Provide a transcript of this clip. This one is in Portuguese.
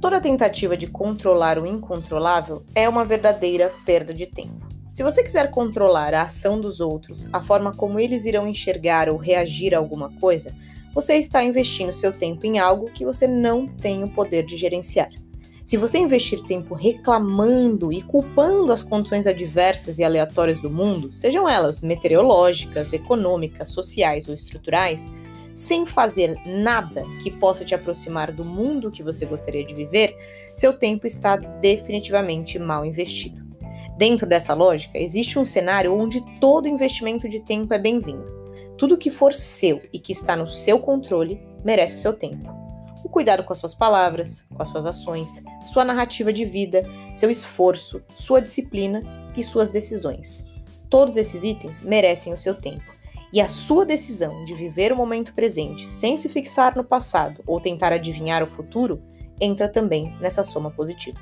Toda tentativa de controlar o incontrolável é uma verdadeira perda de tempo. Se você quiser controlar a ação dos outros, a forma como eles irão enxergar ou reagir a alguma coisa, você está investindo seu tempo em algo que você não tem o poder de gerenciar. Se você investir tempo reclamando e culpando as condições adversas e aleatórias do mundo, sejam elas meteorológicas, econômicas, sociais ou estruturais, sem fazer nada que possa te aproximar do mundo que você gostaria de viver, seu tempo está definitivamente mal investido. Dentro dessa lógica, existe um cenário onde todo investimento de tempo é bem-vindo. Tudo que for seu e que está no seu controle merece o seu tempo o cuidado com as suas palavras, com as suas ações, sua narrativa de vida, seu esforço, sua disciplina e suas decisões. Todos esses itens merecem o seu tempo. E a sua decisão de viver o momento presente sem se fixar no passado ou tentar adivinhar o futuro entra também nessa soma positiva.